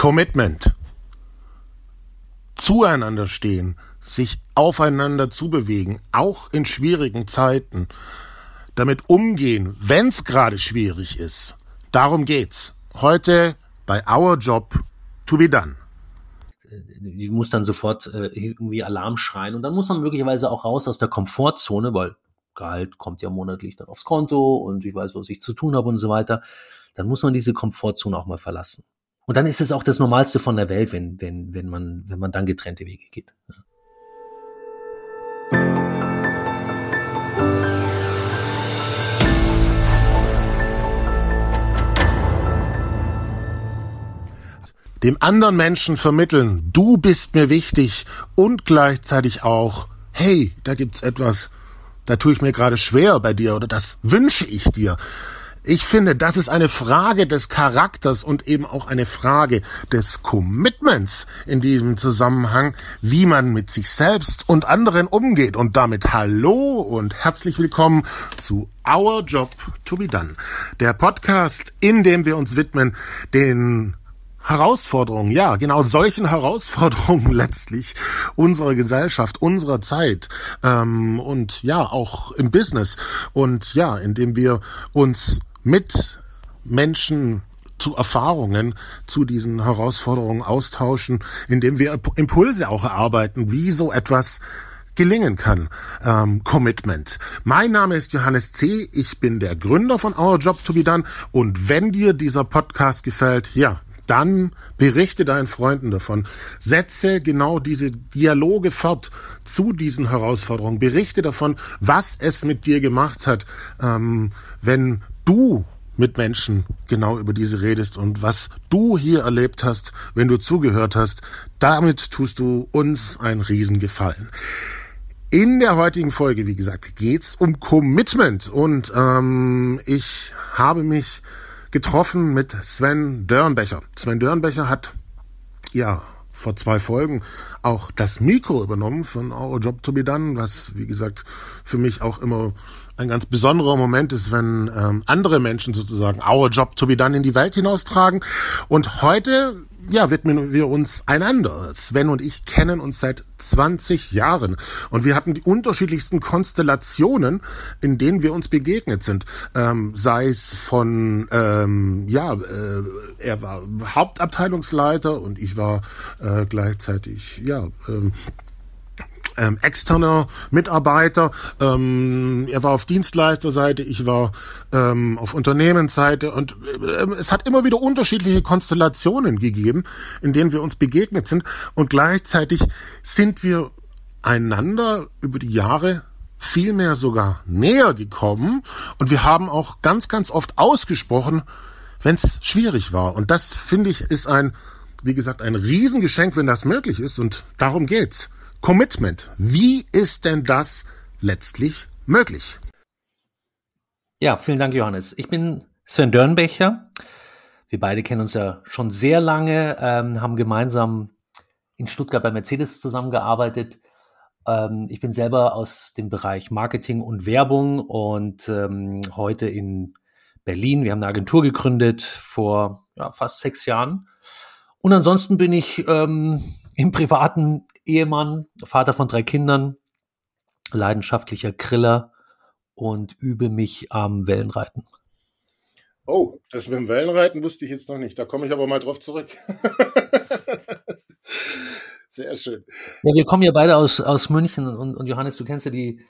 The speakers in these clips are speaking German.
Commitment. Zueinander stehen, sich aufeinander zubewegen, auch in schwierigen Zeiten. Damit umgehen, wenn es gerade schwierig ist. Darum geht's. Heute bei Our Job to be done die muss dann sofort äh, irgendwie Alarm schreien und dann muss man möglicherweise auch raus aus der Komfortzone, weil Gehalt kommt ja monatlich dann aufs Konto und ich weiß, was ich zu tun habe und so weiter. Dann muss man diese Komfortzone auch mal verlassen. Und dann ist es auch das Normalste von der Welt, wenn, wenn, wenn man, wenn man dann getrennte Wege geht. Dem anderen Menschen vermitteln, du bist mir wichtig und gleichzeitig auch, hey, da gibt's etwas, da tue ich mir gerade schwer bei dir oder das wünsche ich dir. Ich finde, das ist eine Frage des Charakters und eben auch eine Frage des Commitments in diesem Zusammenhang, wie man mit sich selbst und anderen umgeht. Und damit hallo und herzlich willkommen zu Our Job to be Done, der Podcast, in dem wir uns widmen den Herausforderungen, ja, genau solchen Herausforderungen letztlich unserer Gesellschaft, unserer Zeit ähm, und ja auch im Business und ja, indem wir uns mit Menschen zu Erfahrungen zu diesen Herausforderungen austauschen, indem wir Impulse auch erarbeiten, wie so etwas gelingen kann. Ähm, Commitment. Mein Name ist Johannes C. Ich bin der Gründer von Our Job to be Done. Und wenn dir dieser Podcast gefällt, ja, dann berichte deinen Freunden davon. Setze genau diese Dialoge fort zu diesen Herausforderungen. Berichte davon, was es mit dir gemacht hat, ähm, wenn du mit Menschen genau über diese redest und was du hier erlebt hast, wenn du zugehört hast. Damit tust du uns einen Riesengefallen. In der heutigen Folge, wie gesagt, geht's um Commitment und ähm, ich habe mich getroffen mit Sven Dörnbecher. Sven Dörnbecher hat ja vor zwei Folgen auch das Mikro übernommen von Our Job to be Done, was wie gesagt für mich auch immer ein ganz besonderer Moment ist, wenn ähm, andere Menschen sozusagen Our Job to be Done in die Welt hinaustragen. Und heute ja, widmen wir uns einander. Sven und ich kennen uns seit 20 Jahren und wir hatten die unterschiedlichsten Konstellationen, in denen wir uns begegnet sind. Ähm, sei es von, ähm, ja, äh, er war Hauptabteilungsleiter und ich war äh, gleichzeitig, ja, ähm, ähm, externer Mitarbeiter. Ähm, er war auf Dienstleisterseite, ich war ähm, auf Unternehmensseite und äh, es hat immer wieder unterschiedliche Konstellationen gegeben, in denen wir uns begegnet sind und gleichzeitig sind wir einander über die Jahre vielmehr sogar näher gekommen und wir haben auch ganz, ganz oft ausgesprochen, wenn es schwierig war. Und das finde ich ist ein, wie gesagt, ein Riesengeschenk, wenn das möglich ist und darum geht's. Commitment. Wie ist denn das letztlich möglich? Ja, vielen Dank, Johannes. Ich bin Sven Dörnbecher. Wir beide kennen uns ja schon sehr lange, ähm, haben gemeinsam in Stuttgart bei Mercedes zusammengearbeitet. Ähm, ich bin selber aus dem Bereich Marketing und Werbung und ähm, heute in Berlin. Wir haben eine Agentur gegründet vor ja, fast sechs Jahren. Und ansonsten bin ich ähm, im privaten Ehemann, Vater von drei Kindern, leidenschaftlicher Griller und übe mich am Wellenreiten. Oh, das mit dem Wellenreiten wusste ich jetzt noch nicht. Da komme ich aber mal drauf zurück. Sehr schön. Ja, wir kommen ja beide aus, aus München und, und Johannes, du kennst ja die,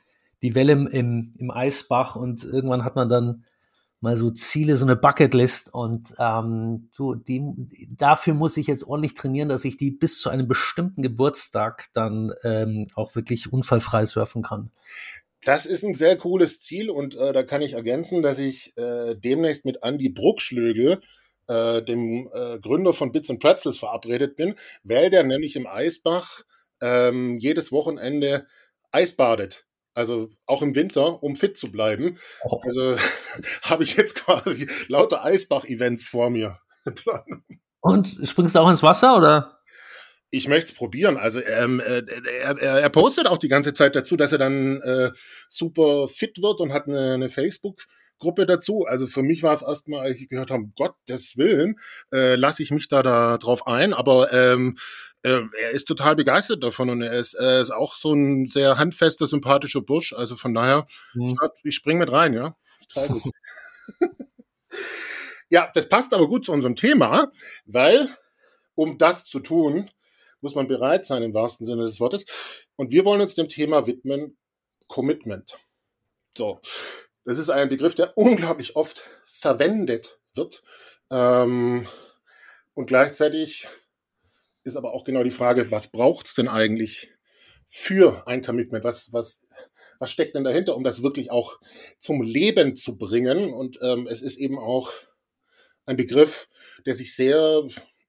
die Welle im, im Eisbach und irgendwann hat man dann mal so Ziele, so eine Bucketlist und ähm, so die, dafür muss ich jetzt ordentlich trainieren, dass ich die bis zu einem bestimmten Geburtstag dann ähm, auch wirklich unfallfrei surfen kann. Das ist ein sehr cooles Ziel und äh, da kann ich ergänzen, dass ich äh, demnächst mit Andy Bruckschlögel, äh, dem äh, Gründer von Bits and Pretzels, verabredet bin, weil der nämlich im Eisbach ähm, jedes Wochenende Eisbadet. Also auch im Winter, um fit zu bleiben. Oh. Also habe ich jetzt quasi lauter Eisbach-Events vor mir. Und springst du auch ins Wasser oder? Ich möchte es probieren. Also ähm, äh, er, er, postet auch die ganze Zeit dazu, dass er dann äh, super fit wird und hat eine, eine Facebook Gruppe dazu. Also für mich war es erstmal, als ich gehört habe, Gottes Willen, äh, lasse ich mich da, da drauf ein. Aber ähm, äh, er ist total begeistert davon und er ist, er ist auch so ein sehr handfester, sympathischer Bursch. Also von daher, mhm. ich, ich spring mit rein, ja. ja, das passt aber gut zu unserem Thema, weil um das zu tun, muss man bereit sein im wahrsten Sinne des Wortes. Und wir wollen uns dem Thema widmen, Commitment. So, das ist ein Begriff, der unglaublich oft verwendet wird. Ähm, und gleichzeitig ist aber auch genau die Frage, was braucht es denn eigentlich für ein Commitment? Was, was, was steckt denn dahinter, um das wirklich auch zum Leben zu bringen? Und ähm, es ist eben auch ein Begriff, der sich sehr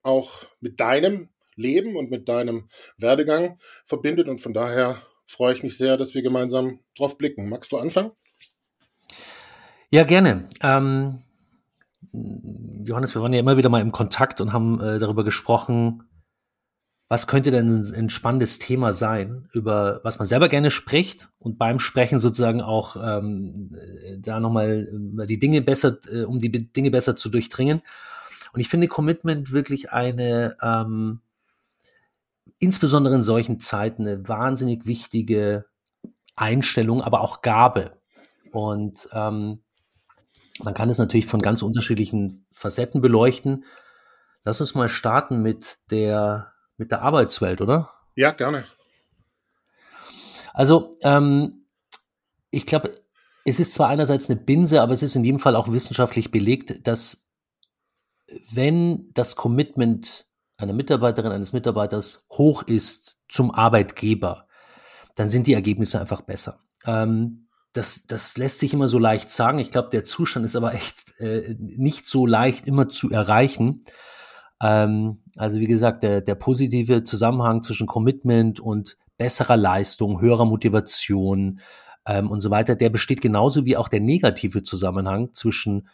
auch mit deinem Leben und mit deinem Werdegang verbindet. Und von daher freue ich mich sehr, dass wir gemeinsam drauf blicken. Magst du anfangen? Ja, gerne. Ähm, Johannes, wir waren ja immer wieder mal im Kontakt und haben äh, darüber gesprochen, was könnte denn ein spannendes Thema sein, über was man selber gerne spricht und beim Sprechen sozusagen auch ähm, da nochmal äh, die Dinge besser, äh, um die Dinge besser zu durchdringen. Und ich finde Commitment wirklich eine, ähm, insbesondere in solchen Zeiten, eine wahnsinnig wichtige Einstellung, aber auch Gabe. Und ähm, man kann es natürlich von ganz unterschiedlichen Facetten beleuchten. Lass uns mal starten mit der mit der Arbeitswelt, oder? Ja, gerne. Also, ähm, ich glaube, es ist zwar einerseits eine Binse, aber es ist in jedem Fall auch wissenschaftlich belegt, dass wenn das Commitment einer Mitarbeiterin, eines Mitarbeiters hoch ist zum Arbeitgeber, dann sind die Ergebnisse einfach besser. Ähm, das, das lässt sich immer so leicht sagen. Ich glaube, der Zustand ist aber echt äh, nicht so leicht immer zu erreichen. Ähm, also wie gesagt, der, der positive Zusammenhang zwischen Commitment und besserer Leistung, höherer Motivation ähm, und so weiter, der besteht genauso wie auch der negative Zusammenhang zwischen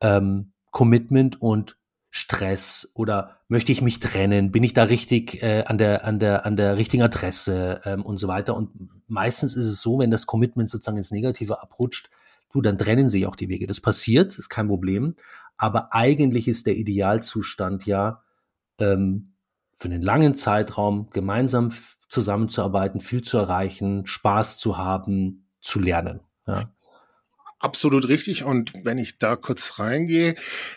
ähm, Commitment und Stress oder möchte ich mich trennen? Bin ich da richtig äh, an der an der an der richtigen Adresse ähm, und so weiter? Und meistens ist es so, wenn das Commitment sozusagen ins Negative abrutscht, du, dann trennen sich auch die Wege. Das passiert, ist kein Problem. Aber eigentlich ist der Idealzustand ja, ähm, für einen langen Zeitraum gemeinsam zusammenzuarbeiten, viel zu erreichen, Spaß zu haben, zu lernen. Ja. Absolut richtig. Und wenn ich da kurz reingehe,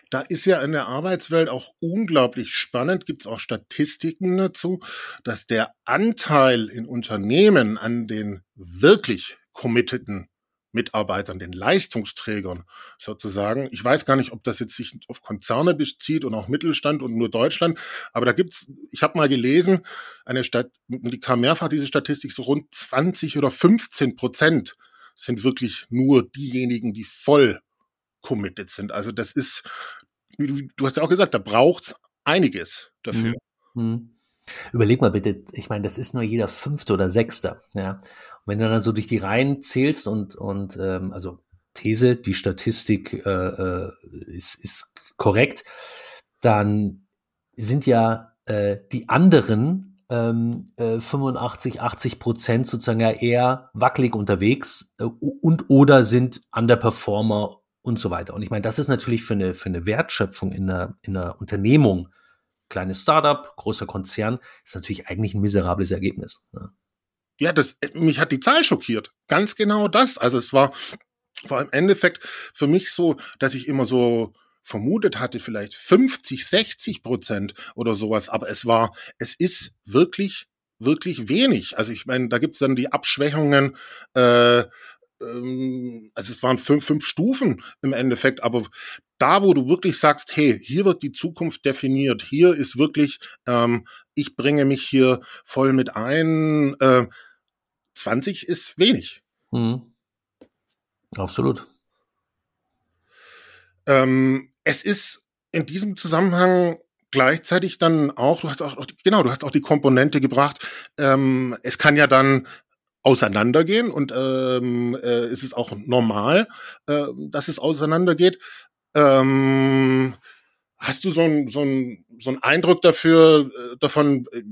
da ist ja in der Arbeitswelt auch unglaublich spannend, gibt es auch Statistiken dazu, dass der Anteil in Unternehmen an den wirklich committeden Mitarbeitern, den Leistungsträgern sozusagen. Ich weiß gar nicht, ob das jetzt sich auf Konzerne bezieht und auch Mittelstand und nur Deutschland, aber da gibt's, ich habe mal gelesen, eine Stadt, die kam mehrfach diese Statistik, so rund 20 oder 15 Prozent sind wirklich nur diejenigen, die voll committed sind. Also das ist, du, hast ja auch gesagt, da braucht's einiges dafür. Mhm. Überleg mal bitte, ich meine, das ist nur jeder Fünfte oder Sechste, ja. Und wenn du dann so durch die Reihen zählst und, und ähm, also These, die Statistik äh, äh, ist, ist korrekt, dann sind ja äh, die anderen ähm, äh, 85, 80 Prozent sozusagen ja eher wackelig unterwegs äh, und oder sind Underperformer und so weiter. Und ich meine, das ist natürlich für eine, für eine Wertschöpfung in einer, in einer Unternehmung kleines Startup, großer Konzern, ist natürlich eigentlich ein miserables Ergebnis. Ne? Ja, das, mich hat die Zahl schockiert. Ganz genau das. Also es war, war im Endeffekt für mich so, dass ich immer so vermutet hatte, vielleicht 50, 60 Prozent oder sowas. Aber es war, es ist wirklich, wirklich wenig. Also ich meine, da gibt's dann die Abschwächungen, äh, ähm, also es waren fünf, fünf Stufen im Endeffekt, aber da, wo du wirklich sagst, hey, hier wird die Zukunft definiert, hier ist wirklich, ähm, ich bringe mich hier voll mit ein, äh, 20 ist wenig. Mhm. Absolut. Ähm, es ist in diesem Zusammenhang gleichzeitig dann auch, du hast auch, genau, du hast auch die Komponente gebracht, ähm, es kann ja dann auseinandergehen und ähm, äh, es ist auch normal, äh, dass es auseinandergeht. Ähm, hast du so einen so ein, so ein Eindruck dafür, äh, davon, äh,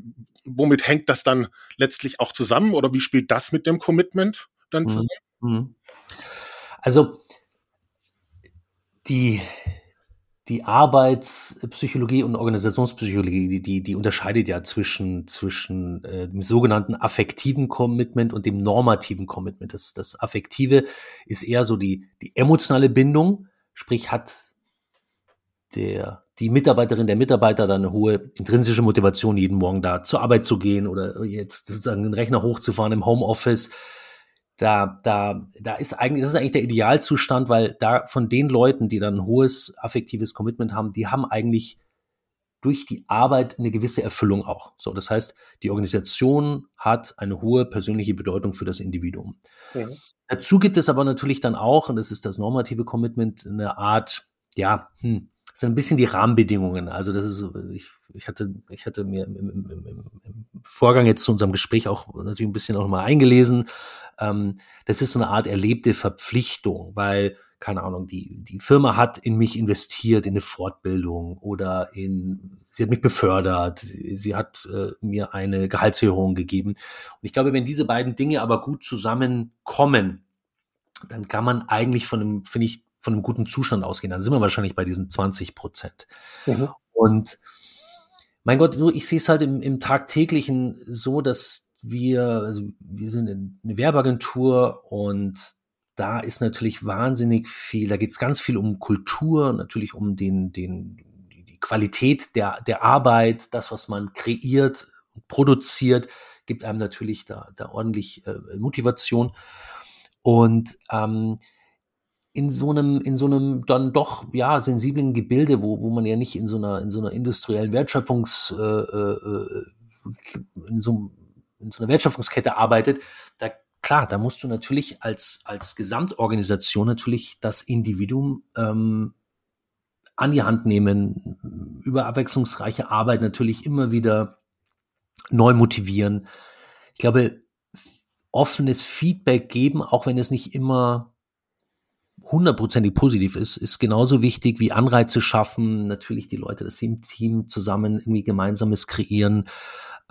womit hängt das dann letztlich auch zusammen oder wie spielt das mit dem Commitment dann mhm. zusammen? Mhm. Also die, die Arbeitspsychologie und Organisationspsychologie, die, die, die unterscheidet ja zwischen, zwischen äh, dem sogenannten affektiven Commitment und dem normativen Commitment. Das, das Affektive ist eher so die, die emotionale Bindung, sprich hat der, die Mitarbeiterin, der Mitarbeiter dann eine hohe intrinsische Motivation, jeden Morgen da zur Arbeit zu gehen oder jetzt sozusagen den Rechner hochzufahren im Homeoffice. Da, da, da ist eigentlich, das ist eigentlich der Idealzustand, weil da von den Leuten, die dann ein hohes affektives Commitment haben, die haben eigentlich durch die Arbeit eine gewisse Erfüllung auch. So, das heißt, die Organisation hat eine hohe persönliche Bedeutung für das Individuum. Ja. Dazu gibt es aber natürlich dann auch, und das ist das normative Commitment, eine Art, ja, hm, sind ein bisschen die Rahmenbedingungen. Also das ist, ich, ich hatte, ich hatte mir im, im, im, im Vorgang jetzt zu unserem Gespräch auch natürlich ein bisschen auch mal eingelesen. Ähm, das ist so eine Art erlebte Verpflichtung, weil keine Ahnung, die, die Firma hat in mich investiert, in eine Fortbildung oder in, sie hat mich befördert, sie, sie hat äh, mir eine Gehaltserhöhung gegeben. Und ich glaube, wenn diese beiden Dinge aber gut zusammenkommen, dann kann man eigentlich von einem, finde ich, von einem guten Zustand ausgehen. Dann sind wir wahrscheinlich bei diesen 20 Prozent. Mhm. Und mein Gott, ich sehe es halt im, im Tagtäglichen so, dass wir, also wir sind eine Werbeagentur und da ist natürlich wahnsinnig viel, da geht es ganz viel um Kultur, natürlich um den, den, die Qualität der, der Arbeit, das, was man kreiert, produziert, gibt einem natürlich da, da ordentlich äh, Motivation. Und ähm, in so einem, in so einem dann doch ja sensiblen Gebilde, wo, wo man ja nicht in so einer, in so einer industriellen Wertschöpfungs, äh, äh, in, so, in so einer Wertschöpfungskette arbeitet, da klar, da musst du natürlich als, als Gesamtorganisation natürlich das Individuum ähm, an die Hand nehmen, über abwechslungsreiche Arbeit natürlich immer wieder neu motivieren. Ich glaube, offenes Feedback geben, auch wenn es nicht immer hundertprozentig positiv ist, ist genauso wichtig wie Anreize schaffen, natürlich die Leute, das im Team zusammen irgendwie Gemeinsames kreieren.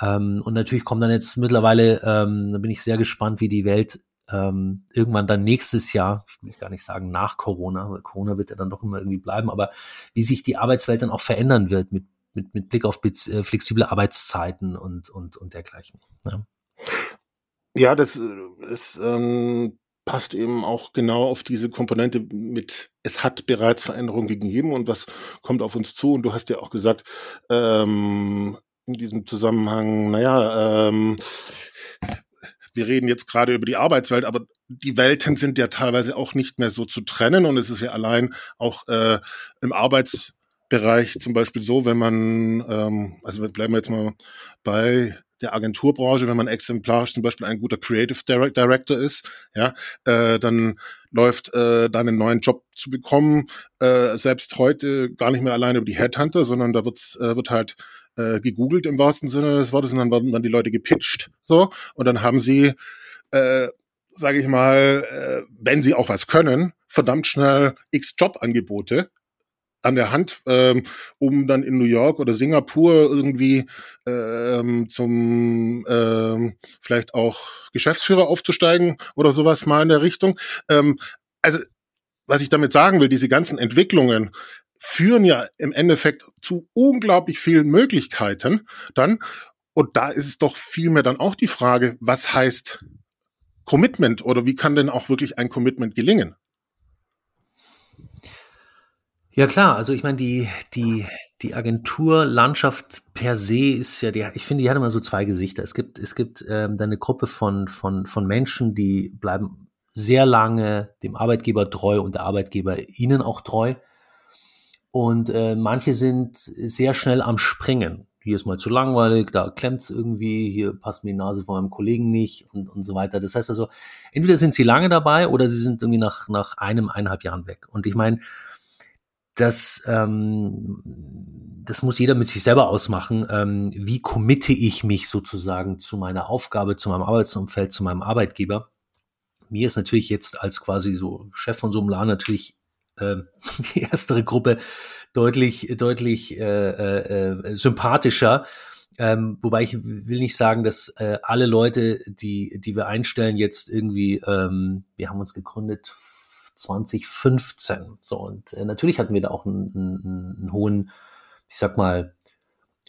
Ähm, und natürlich kommt dann jetzt mittlerweile, ähm, da bin ich sehr gespannt, wie die Welt ähm, irgendwann dann nächstes Jahr, ich will gar nicht sagen nach Corona, weil Corona wird ja dann doch immer irgendwie bleiben, aber wie sich die Arbeitswelt dann auch verändern wird mit, mit, mit Blick auf äh, flexible Arbeitszeiten und, und, und dergleichen. Ja. Ja, das ist ähm, passt eben auch genau auf diese Komponente mit, es hat bereits Veränderungen gegeben und was kommt auf uns zu. Und du hast ja auch gesagt, ähm, in diesem Zusammenhang, naja, ähm, wir reden jetzt gerade über die Arbeitswelt, aber die Welten sind ja teilweise auch nicht mehr so zu trennen und es ist ja allein auch äh, im Arbeitsbereich zum Beispiel so, wenn man, ähm, also bleiben wir jetzt mal bei der Agenturbranche, wenn man exemplarisch zum Beispiel ein guter Creative Director ist, ja, äh, dann läuft äh, dann einen neuen Job zu bekommen, äh, selbst heute gar nicht mehr alleine über die Headhunter, sondern da wird's, äh, wird halt äh, gegoogelt im wahrsten Sinne des Wortes und dann werden dann die Leute gepitcht, so und dann haben sie, äh, sage ich mal, äh, wenn sie auch was können, verdammt schnell x Jobangebote an der Hand, ähm, um dann in New York oder Singapur irgendwie ähm, zum ähm, vielleicht auch Geschäftsführer aufzusteigen oder sowas mal in der Richtung. Ähm, also was ich damit sagen will, diese ganzen Entwicklungen führen ja im Endeffekt zu unglaublich vielen Möglichkeiten dann. Und da ist es doch vielmehr dann auch die Frage, was heißt Commitment oder wie kann denn auch wirklich ein Commitment gelingen? Ja klar, also ich meine, die, die, die Agenturlandschaft per se ist ja, die, ich finde, die hat immer so zwei Gesichter. Es gibt, es gibt ähm, eine Gruppe von, von, von Menschen, die bleiben sehr lange dem Arbeitgeber treu und der Arbeitgeber ihnen auch treu. Und äh, manche sind sehr schnell am Springen. Hier ist mal zu langweilig, da klemmt's irgendwie, hier passt mir die Nase von meinem Kollegen nicht und, und so weiter. Das heißt also, entweder sind sie lange dabei oder sie sind irgendwie nach, nach einem, eineinhalb Jahren weg. Und ich meine, das, ähm, das muss jeder mit sich selber ausmachen. Ähm, wie committe ich mich sozusagen zu meiner Aufgabe, zu meinem Arbeitsumfeld, zu meinem Arbeitgeber? Mir ist natürlich jetzt als quasi so Chef von so einem Laden natürlich äh, die erstere Gruppe deutlich, deutlich äh, äh, äh, sympathischer. Ähm, wobei ich will nicht sagen, dass äh, alle Leute, die, die wir einstellen, jetzt irgendwie, ähm, wir haben uns gegründet 2015. So, und äh, natürlich hatten wir da auch einen, einen, einen hohen, ich sag mal,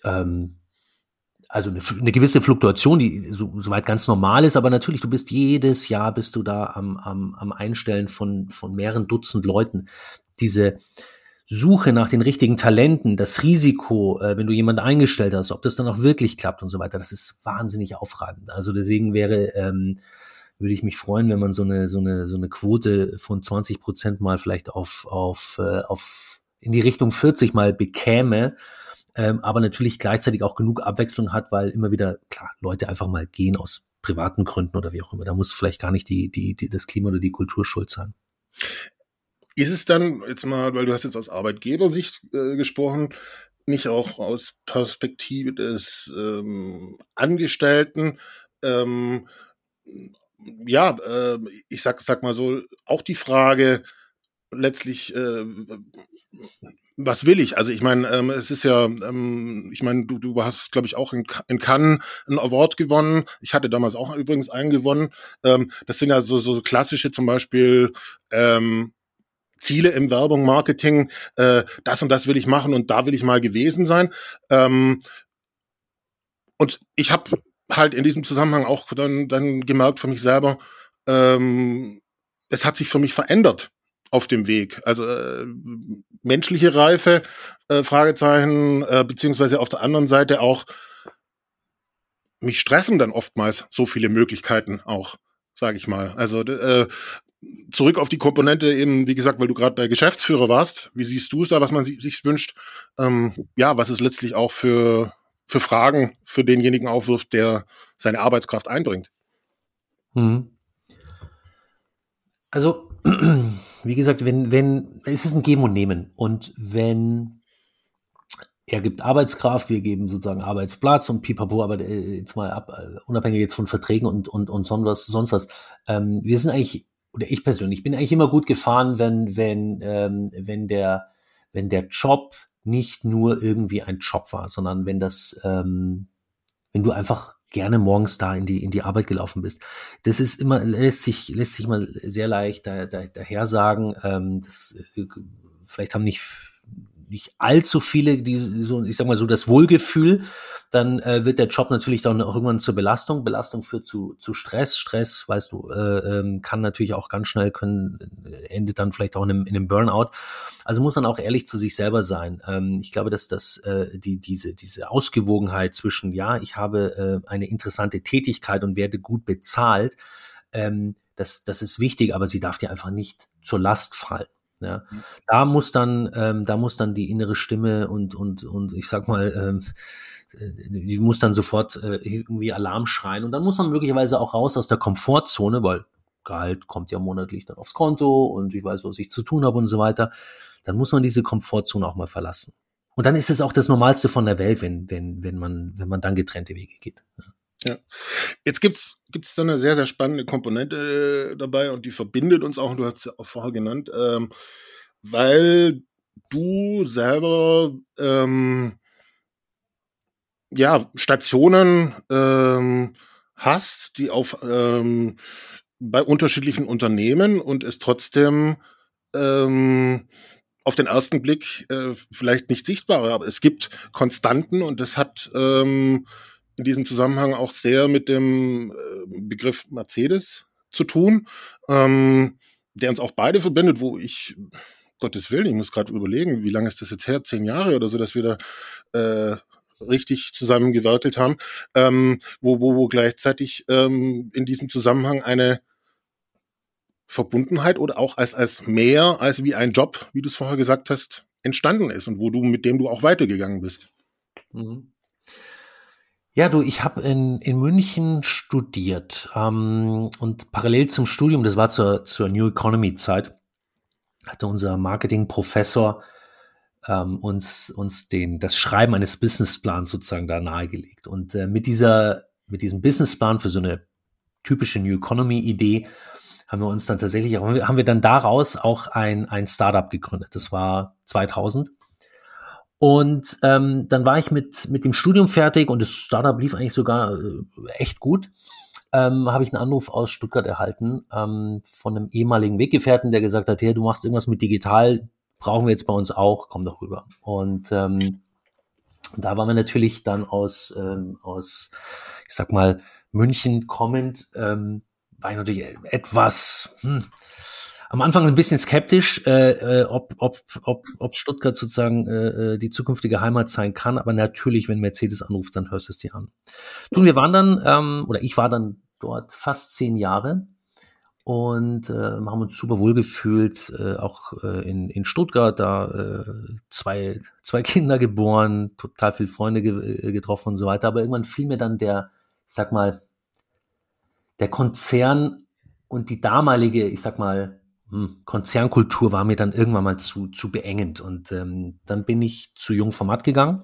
ähm, also eine, eine gewisse Fluktuation, die so, soweit ganz normal ist, aber natürlich, du bist jedes Jahr bist du da am, am, am Einstellen von, von mehreren Dutzend Leuten. Diese Suche nach den richtigen Talenten, das Risiko, äh, wenn du jemanden eingestellt hast, ob das dann auch wirklich klappt und so weiter, das ist wahnsinnig aufreibend. Also deswegen wäre, ähm, würde ich mich freuen, wenn man so eine, so eine, so eine Quote von 20 Prozent mal vielleicht auf, auf, äh, auf in die Richtung 40 mal bekäme ähm, aber natürlich gleichzeitig auch genug Abwechslung hat, weil immer wieder, klar, Leute einfach mal gehen aus privaten Gründen oder wie auch immer. Da muss vielleicht gar nicht die, die, die, das Klima oder die Kultur schuld sein. Ist es dann, jetzt mal, weil du hast jetzt aus Arbeitgebersicht äh, gesprochen, nicht auch aus Perspektive des ähm, Angestellten, ähm, ja, äh, ich sag, sag mal so, auch die Frage, letztlich, äh, was will ich? Also ich meine, ähm, es ist ja, ähm, ich meine, du, du hast, glaube ich, auch in, in Cannes einen Award gewonnen. Ich hatte damals auch übrigens einen gewonnen. Ähm, das sind ja so, so klassische zum Beispiel ähm, Ziele im Werbung, Marketing, äh, das und das will ich machen und da will ich mal gewesen sein. Ähm, und ich habe halt in diesem Zusammenhang auch dann, dann gemerkt für mich selber, ähm, es hat sich für mich verändert auf dem Weg. Also äh, menschliche Reife, äh, Fragezeichen, äh, beziehungsweise auf der anderen Seite auch mich stressen dann oftmals so viele Möglichkeiten auch, sage ich mal. Also äh, zurück auf die Komponente eben, wie gesagt, weil du gerade bei Geschäftsführer warst. Wie siehst du es da, was man sich wünscht? Ähm, ja, was es letztlich auch für für Fragen für denjenigen aufwirft, der seine Arbeitskraft einbringt. Mhm. Also wie gesagt, wenn, wenn, es ist ein Geben und Nehmen. Und wenn er gibt Arbeitskraft, wir geben sozusagen Arbeitsplatz und pipapo, aber äh, jetzt mal ab, äh, unabhängig jetzt von Verträgen und, und, und sonst was, sonst was. Ähm, wir sind eigentlich, oder ich persönlich, bin eigentlich immer gut gefahren, wenn, wenn, ähm, wenn der, wenn der Job nicht nur irgendwie ein Job war, sondern wenn das, ähm, wenn du einfach gerne morgens da in die, in die Arbeit gelaufen bist. Das ist immer, lässt sich, lässt sich mal sehr leicht da, da, daher sagen. Ähm, das, äh, vielleicht haben nicht nicht allzu viele, die so, ich sag mal so, das Wohlgefühl, dann äh, wird der Job natürlich dann auch irgendwann zur Belastung. Belastung führt zu, zu Stress. Stress, weißt du, äh, ähm, kann natürlich auch ganz schnell können, äh, endet dann vielleicht auch in einem, in einem Burnout. Also muss man auch ehrlich zu sich selber sein. Ähm, ich glaube, dass das äh, die, diese, diese Ausgewogenheit zwischen, ja, ich habe äh, eine interessante Tätigkeit und werde gut bezahlt, ähm, das, das ist wichtig, aber sie darf dir einfach nicht zur Last fallen. Ja, mhm. da muss dann, ähm, da muss dann die innere Stimme und und und ich sag mal, ähm, äh, die muss dann sofort äh, irgendwie Alarm schreien und dann muss man möglicherweise auch raus aus der Komfortzone, weil Gehalt kommt ja monatlich dann aufs Konto und ich weiß, was ich zu tun habe und so weiter. Dann muss man diese Komfortzone auch mal verlassen. Und dann ist es auch das Normalste von der Welt, wenn wenn wenn man wenn man dann getrennte Wege geht. Ja. Ja. Jetzt gibt's gibt's da eine sehr, sehr spannende Komponente äh, dabei und die verbindet uns auch, und du hast es ja auch vorher genannt, ähm, weil du selber ähm, ja Stationen ähm, hast, die auf ähm, bei unterschiedlichen Unternehmen und es trotzdem ähm, auf den ersten Blick äh, vielleicht nicht sichtbar, aber es gibt Konstanten und das hat ähm, in diesem Zusammenhang auch sehr mit dem äh, Begriff Mercedes zu tun, ähm, der uns auch beide verbindet, wo ich, Gottes Willen, ich muss gerade überlegen, wie lange ist das jetzt her? Zehn Jahre oder so, dass wir da äh, richtig zusammengewerkelt haben, ähm, wo, wo, wo gleichzeitig ähm, in diesem Zusammenhang eine Verbundenheit oder auch als, als mehr als wie ein Job, wie du es vorher gesagt hast, entstanden ist und wo du mit dem du auch weitergegangen bist. Mhm. Ja, du, ich habe in, in München studiert ähm, und parallel zum Studium, das war zur, zur New Economy Zeit, hatte unser Marketing-Professor ähm, uns, uns den, das Schreiben eines Businessplans sozusagen da nahegelegt. Und äh, mit dieser, mit diesem Businessplan für so eine typische New Economy Idee haben wir uns dann tatsächlich, haben wir dann daraus auch ein, ein Startup gegründet. Das war 2000 und ähm, dann war ich mit, mit dem Studium fertig und das Startup lief eigentlich sogar äh, echt gut. ähm, habe ich einen Anruf aus Stuttgart erhalten ähm, von einem ehemaligen Weggefährten, der gesagt hat, hey, du machst irgendwas mit digital, brauchen wir jetzt bei uns auch, komm doch rüber. Und ähm, da waren wir natürlich dann aus, ähm, aus ich sag mal, München kommend, ähm, war ich natürlich etwas, hm, am Anfang ein bisschen skeptisch, äh, äh, ob, ob, ob, ob Stuttgart sozusagen äh, äh, die zukünftige Heimat sein kann. Aber natürlich, wenn Mercedes anruft, dann hörst du es dir an. Du, wir waren dann, ähm, oder ich war dann dort fast zehn Jahre und äh, haben uns super wohl gefühlt, äh, auch äh, in, in Stuttgart, da äh, zwei, zwei Kinder geboren, total viele Freunde ge äh, getroffen und so weiter. Aber irgendwann fiel mir dann der, ich sag mal, der Konzern und die damalige, ich sag mal, Konzernkultur war mir dann irgendwann mal zu, zu beengend. Und ähm, dann bin ich zu Jungformat gegangen,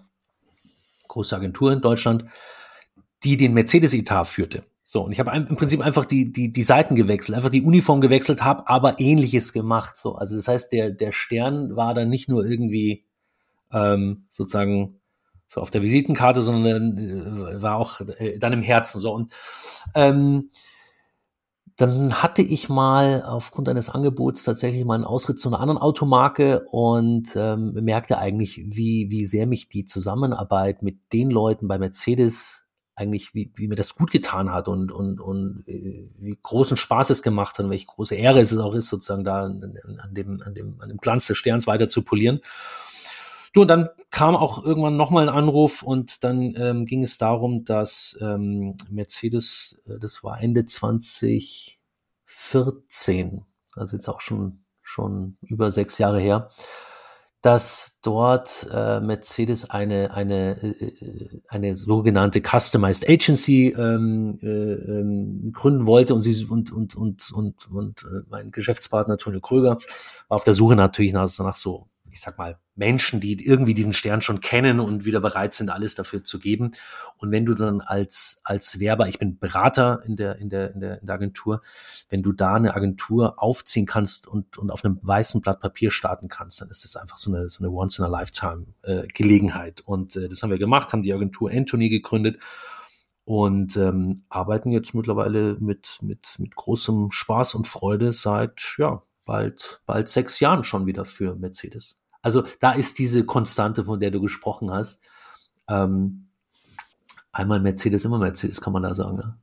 große Agentur in Deutschland, die den Mercedes-Etat führte. So, und ich habe im Prinzip einfach die, die, die Seiten gewechselt, einfach die Uniform gewechselt, habe aber ähnliches gemacht. So, also das heißt, der, der Stern war dann nicht nur irgendwie ähm, sozusagen so auf der Visitenkarte, sondern äh, war auch äh, dann im Herzen. So, und ähm, dann hatte ich mal aufgrund eines Angebots tatsächlich mal einen Ausritt zu einer anderen Automarke und ähm, merkte eigentlich, wie, wie sehr mich die Zusammenarbeit mit den Leuten bei Mercedes eigentlich, wie, wie mir das gut getan hat und, und, und äh, wie großen Spaß es gemacht hat und welche große Ehre es auch ist, sozusagen da an, an, dem, an, dem, an dem Glanz des Sterns weiter zu polieren. Du, und dann kam auch irgendwann nochmal ein Anruf und dann ähm, ging es darum, dass ähm, Mercedes, äh, das war Ende 2014, also jetzt auch schon, schon über sechs Jahre her, dass dort äh, Mercedes eine, eine, äh, eine sogenannte Customized Agency ähm, äh, ähm, gründen wollte und sie und und und und, und äh, mein Geschäftspartner Tony Kröger war auf der Suche natürlich nach, nach so ich sag mal, Menschen, die irgendwie diesen Stern schon kennen und wieder bereit sind, alles dafür zu geben. Und wenn du dann als, als Werber, ich bin Berater in der, in der, in der, in der Agentur, wenn du da eine Agentur aufziehen kannst und, und auf einem weißen Blatt Papier starten kannst, dann ist das einfach so eine, so eine Once-in-a-Lifetime-Gelegenheit. Äh, und äh, das haben wir gemacht, haben die Agentur Anthony gegründet und ähm, arbeiten jetzt mittlerweile mit, mit, mit großem Spaß und Freude seit, ja, bald, bald sechs Jahren schon wieder für Mercedes. Also da ist diese Konstante, von der du gesprochen hast. Ähm, einmal Mercedes, immer Mercedes, kann man da sagen. Ja?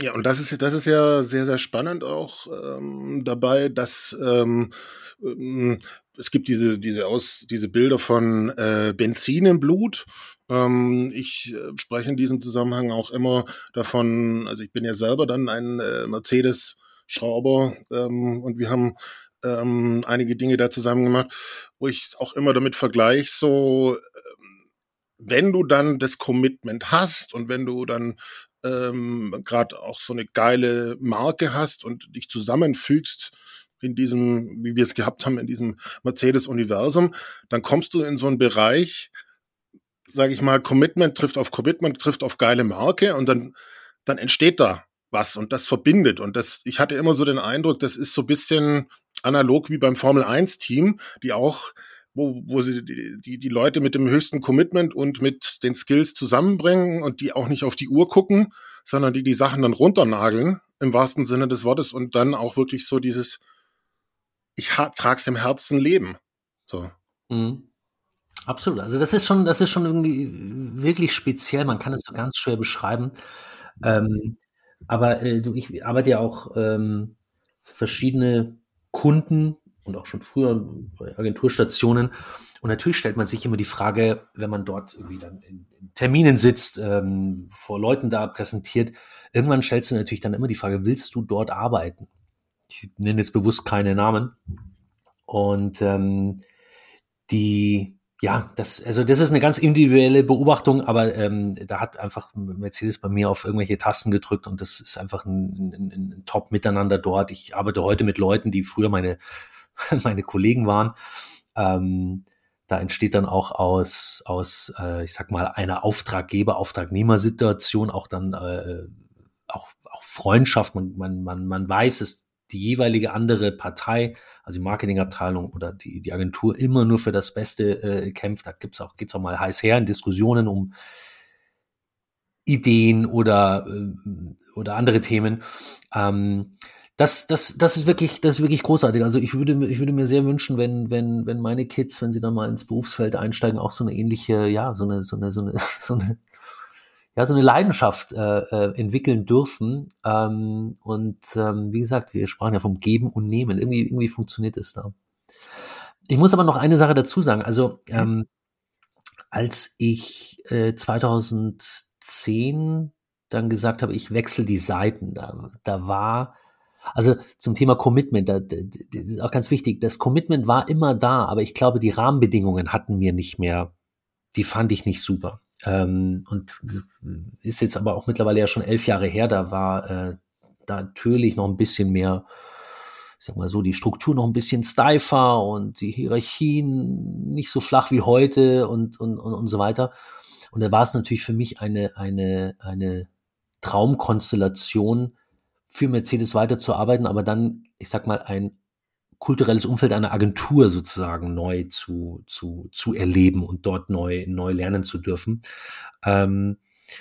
Ja, und das ist, das ist ja sehr, sehr spannend auch ähm, dabei, dass ähm, ähm, es gibt diese, diese, Aus, diese Bilder von äh, Benzin im Blut. Ähm, ich äh, spreche in diesem Zusammenhang auch immer davon, also ich bin ja selber dann ein äh, Mercedes-Schrauber ähm, und wir haben ähm, einige Dinge da zusammen gemacht, wo ich auch immer damit vergleiche, so ähm, wenn du dann das Commitment hast und wenn du dann ähm, gerade auch so eine geile Marke hast und dich zusammenfügst in diesem, wie wir es gehabt haben, in diesem Mercedes-Universum, dann kommst du in so einen Bereich, sage ich mal, Commitment trifft auf Commitment, trifft auf geile Marke und dann, dann entsteht da was und das verbindet. Und das, ich hatte immer so den Eindruck, das ist so bisschen analog wie beim Formel 1 Team, die auch wo, wo sie die, die, die Leute mit dem höchsten Commitment und mit den Skills zusammenbringen und die auch nicht auf die Uhr gucken, sondern die die Sachen dann runternageln, im wahrsten Sinne des Wortes, und dann auch wirklich so dieses, ich trag's im Herzen leben. So. Mhm. Absolut. Also das ist schon, das ist schon irgendwie wirklich speziell. Man kann es so ganz schwer beschreiben. Ähm, aber äh, du, ich arbeite ja auch ähm, verschiedene Kunden und auch schon früher bei Agenturstationen. Und natürlich stellt man sich immer die Frage, wenn man dort irgendwie dann in, in Terminen sitzt, ähm, vor Leuten da präsentiert, irgendwann stellst du natürlich dann immer die Frage, willst du dort arbeiten? Ich nenne jetzt bewusst keine Namen. Und ähm, die ja, das, also das ist eine ganz individuelle Beobachtung, aber ähm, da hat einfach Mercedes bei mir auf irgendwelche Tasten gedrückt und das ist einfach ein, ein, ein Top-Miteinander dort. Ich arbeite heute mit Leuten, die früher meine, meine Kollegen waren. Ähm, da entsteht dann auch aus, aus äh, ich sag mal, einer Auftraggeber-Auftragnehmer-Situation auch dann äh, auch, auch Freundschaft. Man, man, man, man weiß, es die jeweilige andere Partei, also die Marketingabteilung oder die, die Agentur immer nur für das Beste äh, kämpft. Da gibt's auch, geht's auch mal heiß her in Diskussionen um Ideen oder, äh, oder andere Themen. Ähm, das, das, das ist wirklich, das ist wirklich großartig. Also ich würde, ich würde mir sehr wünschen, wenn, wenn, wenn meine Kids, wenn sie dann mal ins Berufsfeld einsteigen, auch so eine ähnliche, ja, so eine, so eine, so eine, so eine, ja, so eine Leidenschaft äh, äh, entwickeln dürfen. Ähm, und ähm, wie gesagt, wir sprachen ja vom Geben und Nehmen. Irgendwie, irgendwie funktioniert es da. Ich muss aber noch eine Sache dazu sagen. Also ähm, als ich äh, 2010 dann gesagt habe, ich wechsle die Seiten, da, da war, also zum Thema Commitment, da, das ist auch ganz wichtig, das Commitment war immer da, aber ich glaube, die Rahmenbedingungen hatten mir nicht mehr, die fand ich nicht super. Ähm, und ist jetzt aber auch mittlerweile ja schon elf Jahre her, da war äh, da natürlich noch ein bisschen mehr ich sag mal so, die Struktur noch ein bisschen steifer und die Hierarchien nicht so flach wie heute und, und, und, und so weiter. Und da war es natürlich für mich eine, eine, eine Traumkonstellation, für Mercedes weiterzuarbeiten, aber dann, ich sag mal, ein kulturelles Umfeld einer Agentur sozusagen neu zu, zu, zu erleben und dort neu, neu lernen zu dürfen. Ähm,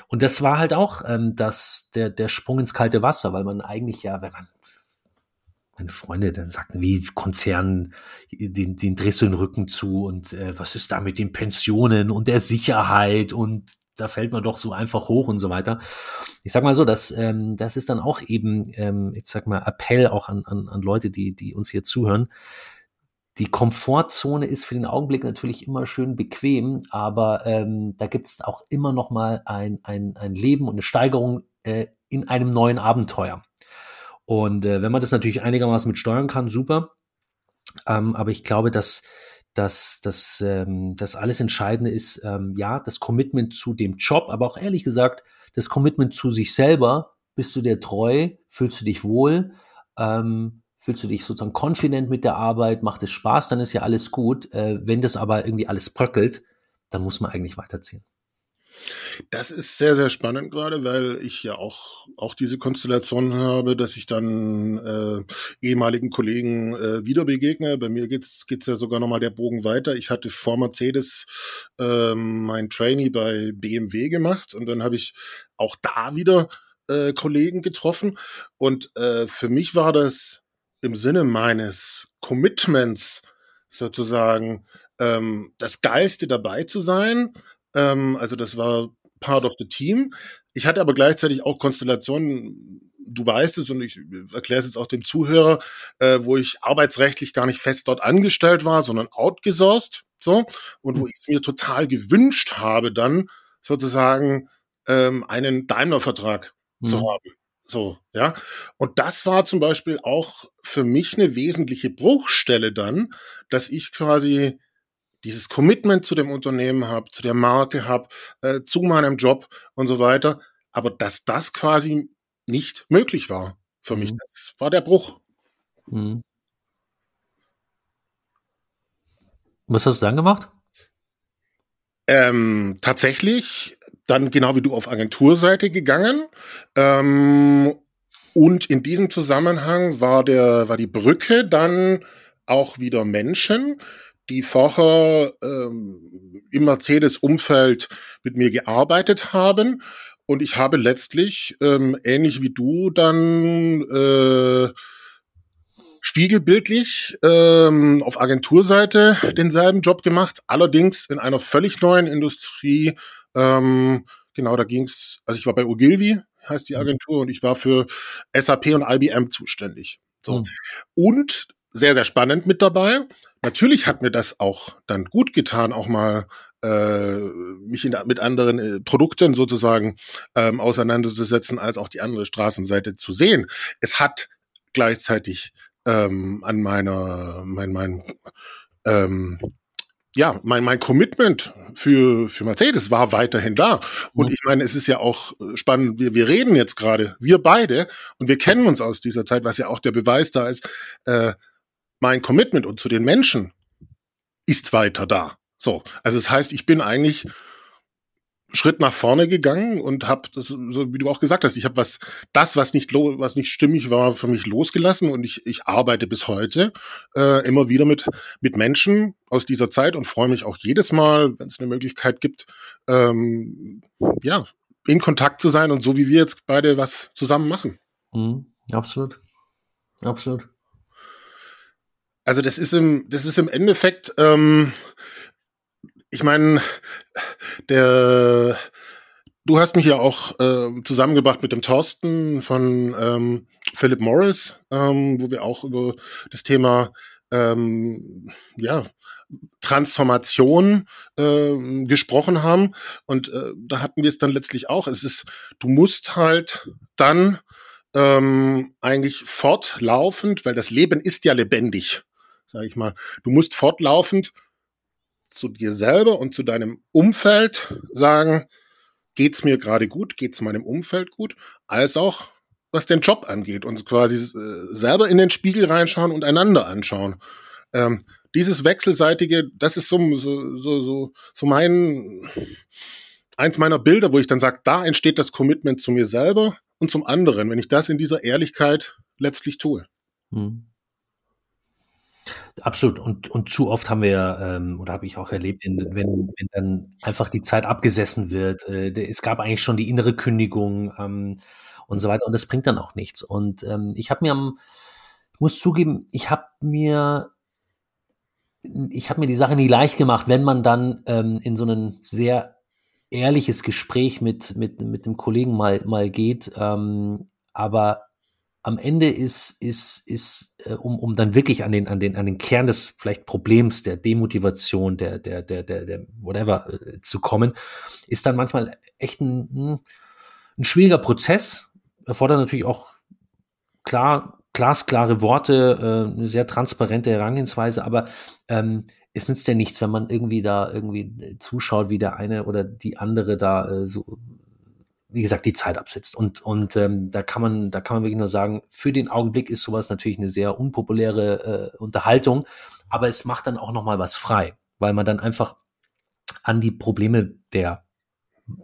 und das war halt auch ähm, das, der, der Sprung ins kalte Wasser, weil man eigentlich ja, wenn man meine Freunde dann sagten, wie Konzernen, den, den drehst du den Rücken zu und äh, was ist da mit den Pensionen und der Sicherheit und da fällt man doch so einfach hoch und so weiter. Ich sag mal so, dass ähm, das ist dann auch eben, ähm, ich sag mal, Appell auch an, an, an Leute, die, die uns hier zuhören. Die Komfortzone ist für den Augenblick natürlich immer schön bequem, aber ähm, da gibt es auch immer noch mal ein, ein, ein Leben und eine Steigerung äh, in einem neuen Abenteuer. Und äh, wenn man das natürlich einigermaßen mit steuern kann, super. Ähm, aber ich glaube, dass dass dass, ähm, das alles Entscheidende ist, ähm, ja, das Commitment zu dem Job, aber auch ehrlich gesagt, das Commitment zu sich selber. Bist du dir treu? Fühlst du dich wohl? Ähm, fühlst du dich sozusagen confident mit der Arbeit? Macht es Spaß? Dann ist ja alles gut. Äh, wenn das aber irgendwie alles bröckelt, dann muss man eigentlich weiterziehen. Das ist sehr, sehr spannend gerade, weil ich ja auch, auch diese Konstellation habe, dass ich dann äh, ehemaligen Kollegen äh, wieder begegne. Bei mir geht's geht's ja sogar nochmal der Bogen weiter. Ich hatte vor Mercedes äh, mein Trainee bei BMW gemacht und dann habe ich auch da wieder äh, Kollegen getroffen. Und äh, für mich war das im Sinne meines Commitments sozusagen ähm, das Geilste dabei zu sein, ähm, also das war part of the team. Ich hatte aber gleichzeitig auch Konstellationen, du weißt es und ich erkläre es jetzt auch dem Zuhörer, äh, wo ich arbeitsrechtlich gar nicht fest dort angestellt war, sondern outgesourced, so, und wo hm. ich es mir total gewünscht habe, dann sozusagen ähm, einen Daimler-Vertrag mhm. zu hm. haben. So, ja. Und das war zum Beispiel auch für mich eine wesentliche Bruchstelle dann, dass ich quasi dieses Commitment zu dem Unternehmen habe, zu der Marke habe, äh, zu meinem Job und so weiter. Aber dass das quasi nicht möglich war für mhm. mich, das war der Bruch. Mhm. Was hast du dann gemacht? Ähm, tatsächlich dann genau wie du auf Agenturseite gegangen. Ähm, und in diesem Zusammenhang war der, war die Brücke dann auch wieder Menschen, die vorher ähm, im Mercedes-Umfeld mit mir gearbeitet haben. Und ich habe letztlich, ähm, ähnlich wie du, dann äh, spiegelbildlich ähm, auf Agenturseite denselben Job gemacht, allerdings in einer völlig neuen Industrie. Ähm, genau, da ging's. also ich war bei Ogilvy, heißt die mhm. Agentur, und ich war für SAP und IBM zuständig. So. Mhm. Und sehr, sehr spannend mit dabei. Natürlich hat mir das auch dann gut getan, auch mal äh, mich in, mit anderen äh, Produkten sozusagen ähm, auseinanderzusetzen, als auch die andere Straßenseite zu sehen. Es hat gleichzeitig ähm, an meiner, mein, mein, ähm, ja, mein, mein Commitment für, für Mercedes war weiterhin da. Und ich meine, es ist ja auch spannend, wir, wir reden jetzt gerade, wir beide, und wir kennen uns aus dieser Zeit, was ja auch der Beweis da ist, äh, mein Commitment und zu den Menschen ist weiter da. So, also das heißt, ich bin eigentlich Schritt nach vorne gegangen und habe, so wie du auch gesagt hast, ich habe was, das, was nicht was nicht stimmig war, für mich losgelassen und ich, ich arbeite bis heute äh, immer wieder mit mit Menschen aus dieser Zeit und freue mich auch jedes Mal, wenn es eine Möglichkeit gibt, ähm, ja, in Kontakt zu sein und so wie wir jetzt beide was zusammen machen. Mhm, absolut. Absolut. Also das ist im, das ist im Endeffekt, ähm, ich meine, der, du hast mich ja auch äh, zusammengebracht mit dem Thorsten von ähm, Philip Morris, ähm, wo wir auch über das Thema ähm, ja, Transformation äh, gesprochen haben. Und äh, da hatten wir es dann letztlich auch. Es ist, du musst halt dann ähm, eigentlich fortlaufend, weil das Leben ist ja lebendig, sage ich mal. Du musst fortlaufend zu dir selber und zu deinem Umfeld sagen, geht's mir gerade gut, geht's meinem Umfeld gut, als auch was den Job angeht und quasi äh, selber in den Spiegel reinschauen und einander anschauen. Ähm, dieses wechselseitige, das ist so, so, so, so, so mein, eins meiner Bilder, wo ich dann sage, da entsteht das Commitment zu mir selber und zum anderen, wenn ich das in dieser Ehrlichkeit letztlich tue. Hm. Absolut. Und, und zu oft haben wir, ähm, oder habe ich auch erlebt, wenn, wenn, dann einfach die Zeit abgesessen wird. Äh, es gab eigentlich schon die innere Kündigung ähm, und so weiter. Und das bringt dann auch nichts. Und ähm, ich habe mir am, muss zugeben, ich habe mir ich habe mir die Sache nie leicht gemacht, wenn man dann ähm, in so ein sehr ehrliches Gespräch mit, mit, mit dem Kollegen mal, mal geht. Ähm, aber am Ende ist, ist, ist äh, um, um dann wirklich an den, an, den, an den Kern des vielleicht Problems, der Demotivation, der, der, der, der, der whatever äh, zu kommen, ist dann manchmal echt ein, hm, ein schwieriger Prozess. Erfordert natürlich auch klar glasklare Worte, äh, eine sehr transparente Herangehensweise, aber ähm, es nützt ja nichts, wenn man irgendwie da irgendwie äh, zuschaut, wie der eine oder die andere da äh, so, wie gesagt, die Zeit absitzt. Und, und ähm, da kann man, da kann man wirklich nur sagen, für den Augenblick ist sowas natürlich eine sehr unpopuläre äh, Unterhaltung, aber es macht dann auch nochmal was frei, weil man dann einfach an die Probleme der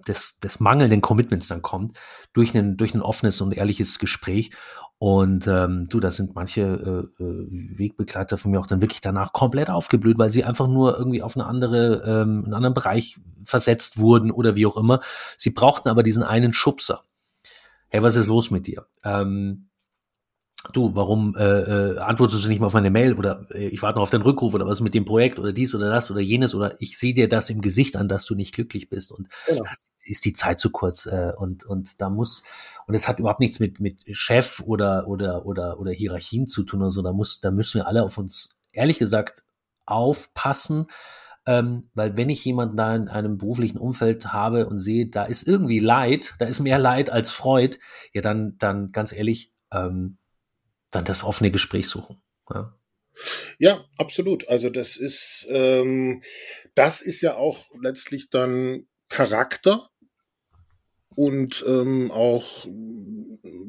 des, des mangelnden Commitments dann kommt, durch ein, durch ein offenes und ehrliches Gespräch. Und ähm, du, da sind manche äh, äh, Wegbegleiter von mir auch dann wirklich danach komplett aufgeblüht, weil sie einfach nur irgendwie auf eine andere, ähm, einen anderen Bereich versetzt wurden oder wie auch immer. Sie brauchten aber diesen einen Schubser. Hey, was ist los mit dir? Ähm, du, warum äh, äh, antwortest du nicht mal auf meine Mail oder äh, ich warte noch auf deinen Rückruf oder was mit dem Projekt oder dies oder das oder jenes oder ich sehe dir das im Gesicht an, dass du nicht glücklich bist und genau. ist die Zeit zu kurz äh, und und da muss und es hat überhaupt nichts mit mit Chef oder oder oder oder Hierarchien zu tun oder so, da muss da müssen wir alle auf uns ehrlich gesagt aufpassen, ähm, weil wenn ich jemanden da in einem beruflichen Umfeld habe und sehe, da ist irgendwie Leid, da ist mehr Leid als Freud, ja dann dann ganz ehrlich ähm, dann das offene Gespräch suchen. Ja. Ja, absolut. Also das ist, ähm, das ist ja auch letztlich dann Charakter und ähm, auch,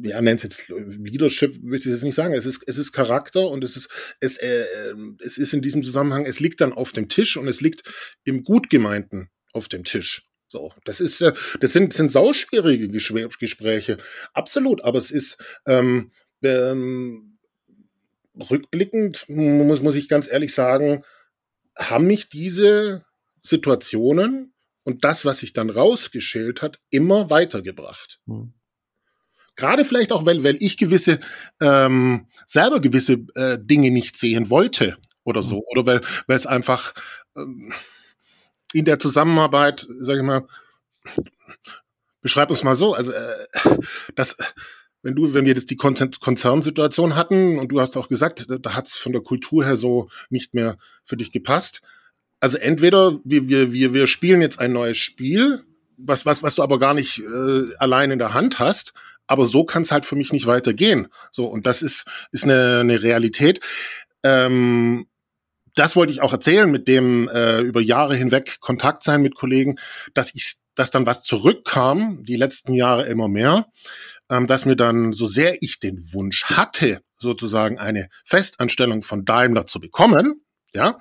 ja, nennt es jetzt Leadership, würde ich jetzt nicht sagen. Es ist, es ist Charakter und es ist, es, äh, es ist in diesem Zusammenhang, es liegt dann auf dem Tisch und es liegt im Gutgemeinten auf dem Tisch. So, das ist, äh, das sind, sind sauschwierige Gespräche, absolut. Aber es ist, ähm, ähm, rückblickend muss, muss ich ganz ehrlich sagen, haben mich diese Situationen und das, was sich dann rausgeschält hat, immer weitergebracht. Mhm. Gerade vielleicht auch, weil, weil ich gewisse, ähm, selber gewisse äh, Dinge nicht sehen wollte oder so. Mhm. Oder weil, weil es einfach ähm, in der Zusammenarbeit, sage ich mal, beschreib uns mal so, also äh, das wenn du, wenn wir jetzt die Konzernsituation hatten und du hast auch gesagt, da hat es von der Kultur her so nicht mehr für dich gepasst. Also entweder wir, wir, wir, wir spielen jetzt ein neues Spiel, was, was, was du aber gar nicht äh, allein in der Hand hast, aber so kann es halt für mich nicht weitergehen. So, und das ist, ist eine, eine Realität. Ähm, das wollte ich auch erzählen, mit dem äh, über Jahre hinweg Kontakt sein mit Kollegen, dass ich, dass dann was zurückkam, die letzten Jahre immer mehr dass mir dann, so sehr ich den Wunsch hatte, sozusagen eine Festanstellung von Daimler zu bekommen, ja,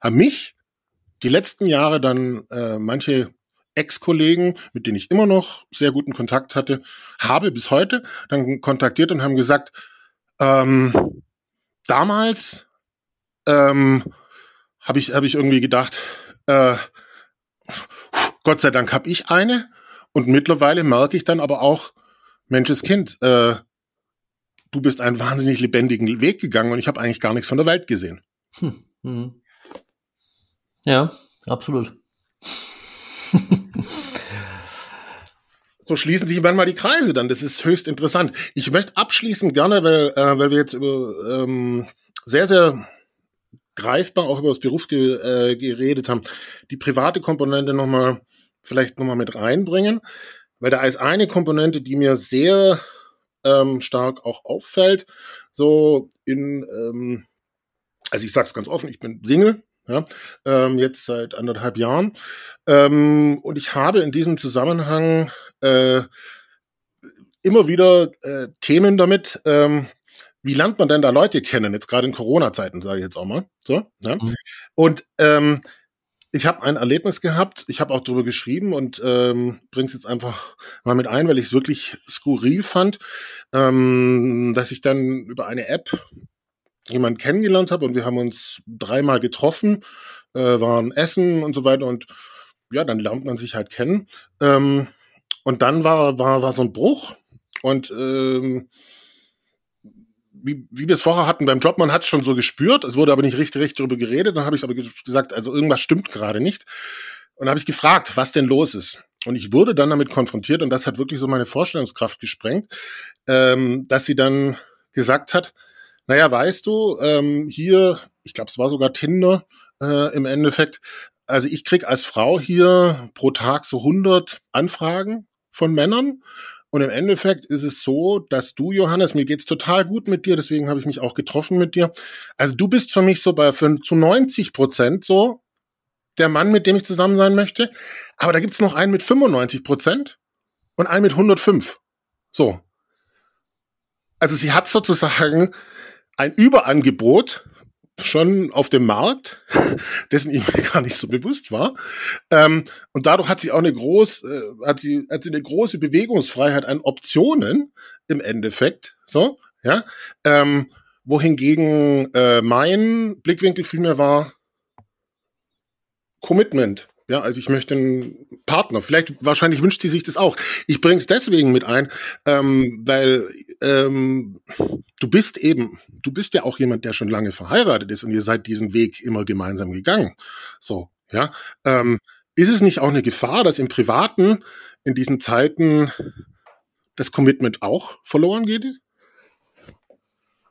haben mich die letzten Jahre dann äh, manche Ex-Kollegen, mit denen ich immer noch sehr guten Kontakt hatte, habe bis heute dann kontaktiert und haben gesagt, ähm, damals ähm, habe ich, hab ich irgendwie gedacht, äh, Gott sei Dank habe ich eine Und mittlerweile merke ich dann aber auch, Menscheskind, äh, du bist einen wahnsinnig lebendigen Weg gegangen und ich habe eigentlich gar nichts von der Welt gesehen. Hm. hm. Ja, absolut. so schließen sich manchmal die Kreise dann. Das ist höchst interessant. Ich möchte abschließend gerne, weil, äh, weil wir jetzt über ähm, sehr, sehr greifbar auch über das Beruf ge, äh, geredet haben, die private Komponente nochmal vielleicht nochmal mit reinbringen, weil da ist eine Komponente, die mir sehr ähm, stark auch auffällt, so in, ähm, also ich sag's ganz offen, ich bin Single, ja, ähm, jetzt seit anderthalb Jahren. Ähm, und ich habe in diesem Zusammenhang äh, immer wieder äh, Themen damit, ähm, wie lernt man denn da Leute kennen, jetzt gerade in Corona-Zeiten, sage ich jetzt auch mal. So, ja? Mhm. Und ähm, ich habe ein Erlebnis gehabt, ich habe auch darüber geschrieben und ähm, bringe es jetzt einfach mal mit ein, weil ich es wirklich skurril fand, ähm, dass ich dann über eine App jemanden kennengelernt habe und wir haben uns dreimal getroffen, äh, waren essen und so weiter und ja, dann lernt man sich halt kennen. Ähm, und dann war, war, war so ein Bruch und ähm, wie, wie wir es vorher hatten beim Job, man hat es schon so gespürt, es wurde aber nicht richtig, richtig darüber geredet. Dann habe ich aber gesagt, also irgendwas stimmt gerade nicht. Und habe ich gefragt, was denn los ist. Und ich wurde dann damit konfrontiert, und das hat wirklich so meine Vorstellungskraft gesprengt, ähm, dass sie dann gesagt hat, naja, weißt du, ähm, hier, ich glaube, es war sogar Tinder äh, im Endeffekt, also ich krieg als Frau hier pro Tag so 100 Anfragen von Männern und im Endeffekt ist es so, dass du, Johannes, mir geht's total gut mit dir, deswegen habe ich mich auch getroffen mit dir. Also du bist für mich so bei für, zu 90 Prozent so der Mann, mit dem ich zusammen sein möchte. Aber da gibt's noch einen mit 95 Prozent und einen mit 105. So. Also sie hat sozusagen ein Überangebot schon auf dem Markt, dessen ihm gar nicht so bewusst war. Ähm, und dadurch hat sie auch eine groß, äh, hat sie, hat sie eine große Bewegungsfreiheit an Optionen im Endeffekt. So, ja. Ähm, wohingegen äh, mein Blickwinkel vielmehr war Commitment. Ja, also ich möchte einen Partner. Vielleicht, wahrscheinlich wünscht sie sich das auch. Ich bringe es deswegen mit ein, ähm, weil ähm, du bist eben, du bist ja auch jemand, der schon lange verheiratet ist und ihr seid diesen Weg immer gemeinsam gegangen. So, ja. Ähm, ist es nicht auch eine Gefahr, dass im Privaten in diesen Zeiten das Commitment auch verloren geht?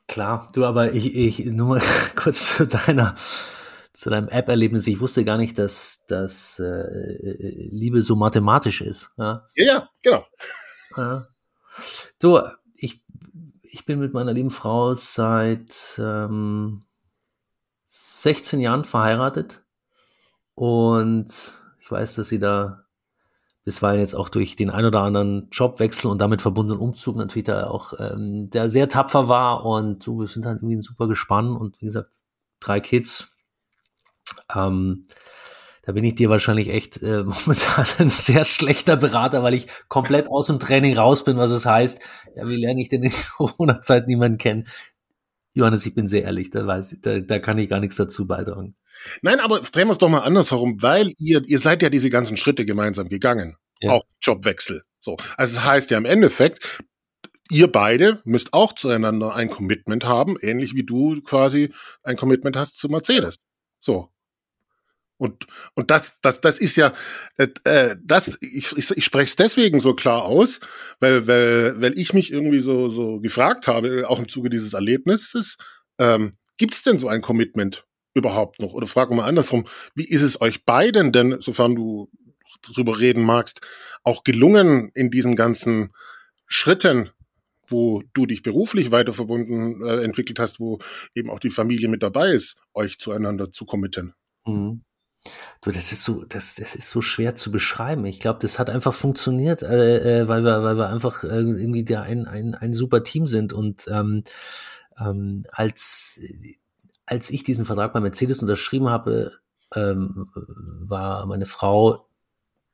Klar, du, aber ich, ich nur mal kurz zu deiner zu deinem App-Erlebnis. Ich wusste gar nicht, dass, dass äh, Liebe so mathematisch ist. Ja, ja, ja genau. Ja. Du, ich, bin mit meiner lieben Frau seit ähm, 16 Jahren verheiratet. Und ich weiß, dass sie da bisweilen jetzt auch durch den ein oder anderen Jobwechsel und damit verbundenen Umzug natürlich da auch ähm, der sehr tapfer war. Und so, wir sind halt irgendwie super gespannt. Und wie gesagt, drei Kids, ähm, da bin ich dir wahrscheinlich echt äh, momentan ein sehr schlechter Berater, weil ich komplett aus dem Training raus bin, was es heißt, ja, wie lerne ich denn in Corona-Zeit niemanden kennen? Johannes, ich bin sehr ehrlich, da weiß da, da kann ich gar nichts dazu beitragen. Nein, aber drehen wir es doch mal andersherum, weil ihr, ihr seid ja diese ganzen Schritte gemeinsam gegangen. Ja. Auch Jobwechsel. So. Also das heißt ja im Endeffekt, ihr beide müsst auch zueinander ein Commitment haben, ähnlich wie du quasi ein Commitment hast zu Mercedes. So. Und, und das, das, das ist ja, äh, äh das, ich, ich, ich spreche es deswegen so klar aus, weil, weil, weil ich mich irgendwie so, so gefragt habe, auch im Zuge dieses Erlebnisses, ähm, gibt es denn so ein Commitment überhaupt noch? Oder frag mal andersrum, wie ist es euch beiden denn, sofern du drüber reden magst, auch gelungen in diesen ganzen Schritten, wo du dich beruflich weiter verbunden äh, entwickelt hast, wo eben auch die Familie mit dabei ist, euch zueinander zu committen? Mhm. Du, das ist so, das, das ist so schwer zu beschreiben. Ich glaube, das hat einfach funktioniert, äh, äh, weil wir, weil wir einfach äh, irgendwie da ein, ein, ein super Team sind. Und ähm, ähm, als, als ich diesen Vertrag bei Mercedes unterschrieben habe, ähm, war meine Frau